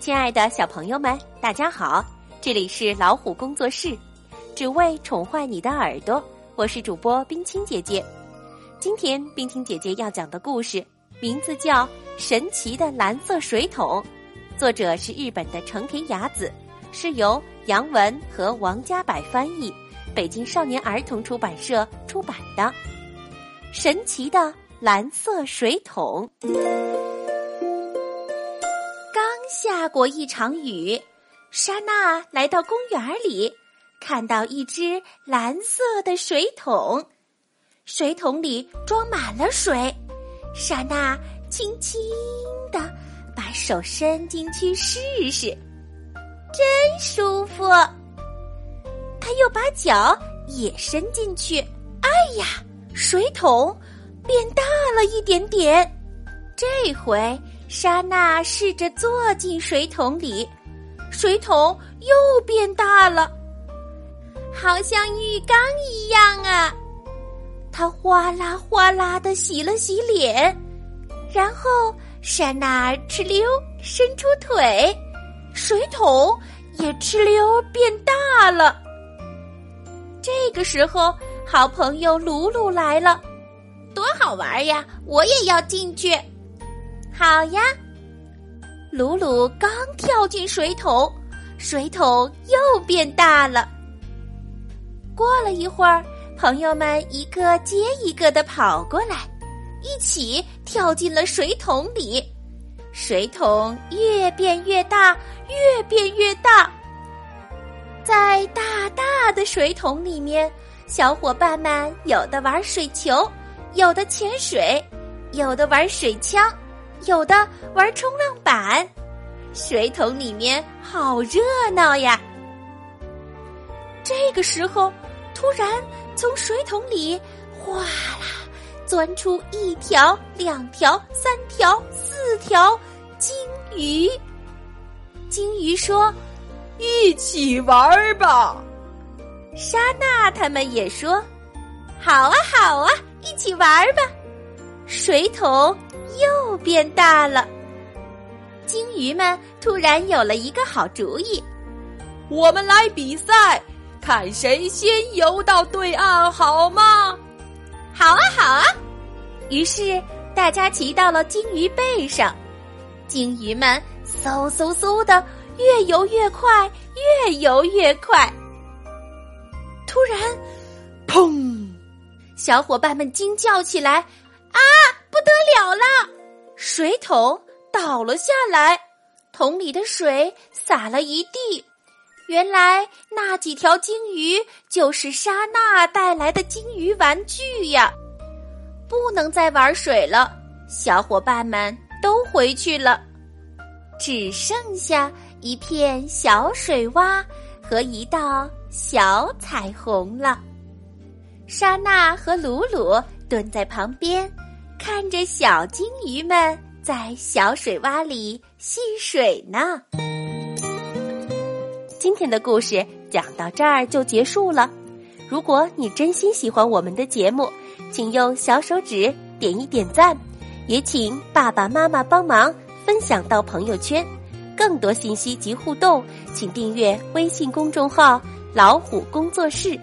亲爱的小朋友们，大家好，这里是老虎工作室，只为宠坏你的耳朵。我是主播冰清姐姐。今天冰清姐姐要讲的故事名字叫《神奇的蓝色水桶》，作者是日本的成田雅子，是由杨文和王家柏翻译，北京少年儿童出版社出版的《神奇的蓝色水桶》。刚下过一场雨，莎娜来到公园里，看到一只蓝色的水桶。水桶里装满了水，莎娜轻轻的把手伸进去试试，真舒服。她又把脚也伸进去，哎呀，水桶变大了一点点。这回莎娜试着坐进水桶里，水桶又变大了，好像浴缸一样啊。他哗啦哗啦的洗了洗脸，然后珊娜哧溜伸出腿，水桶也哧溜变大了。这个时候，好朋友鲁鲁来了，多好玩呀！我也要进去。好呀，鲁鲁刚跳进水桶，水桶又变大了。过了一会儿。朋友们一个接一个的跑过来，一起跳进了水桶里。水桶越变越大，越变越大。在大大的水桶里面，小伙伴们有的玩水球，有的潜水，有的玩水枪，有的玩冲浪板。水桶里面好热闹呀！这个时候，突然。从水桶里哗啦钻出一条、两条、三条、四条金鱼。金鱼说：“一起玩吧。”莎娜他们也说：“好啊，好啊，一起玩吧。”水桶又变大了。鲸鱼们突然有了一个好主意：“我们来比赛。”看谁先游到对岸，好吗？好啊，好啊！于是大家骑到了鲸鱼背上，鲸鱼们嗖嗖嗖的越游越快，越游越快。小伙伴们惊叫起来：“啊，不得了了！”水桶倒了下来，桶里的水洒了一地。原来那几条金鱼就是莎娜带来的金鱼玩具呀！不能再玩水了，小伙伴们都回去了，只剩下一片小水洼和一道小彩虹了。莎娜和鲁鲁蹲在旁边，看着小金鱼们在小水洼里戏水呢。今天的故事讲到这儿就结束了。如果你真心喜欢我们的节目，请用小手指点一点赞，也请爸爸妈妈帮忙分享到朋友圈。更多信息及互动，请订阅微信公众号“老虎工作室”，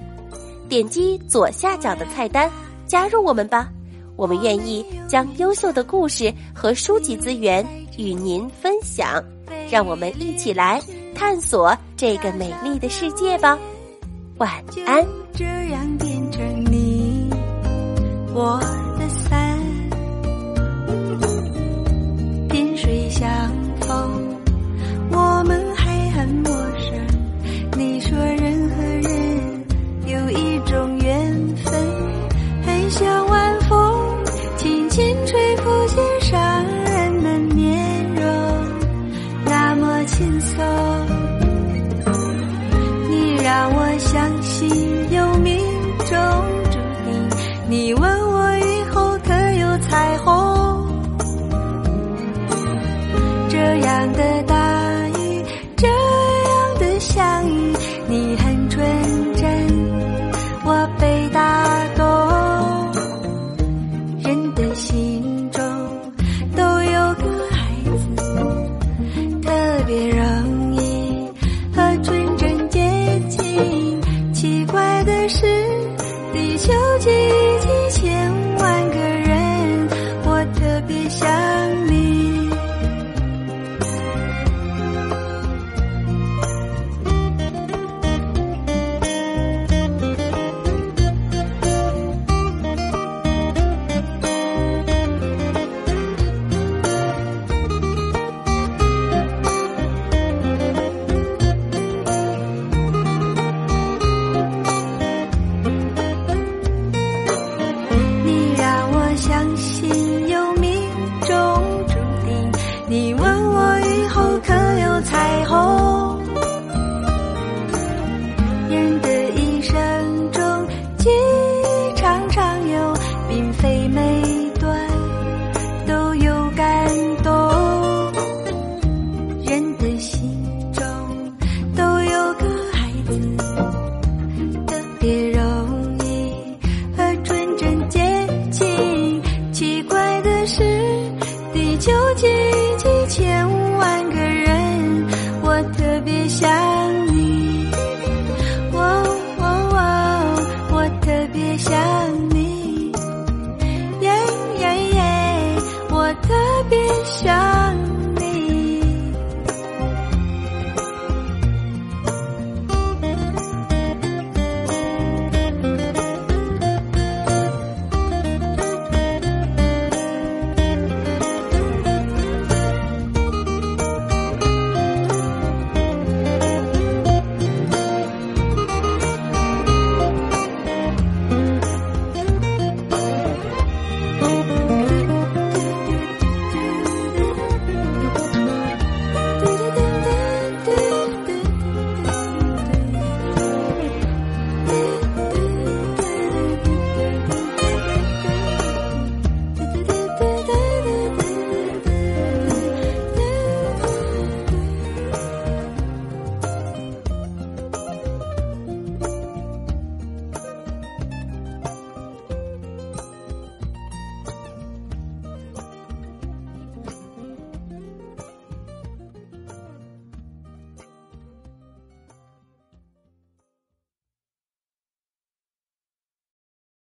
点击左下角的菜单加入我们吧。我们愿意将优秀的故事和书籍资源与您分享，让我们一起来。探索这个美丽的世界吧，晚安。这样变成你，我的伞，萍水相那么轻松。让我相信究竟。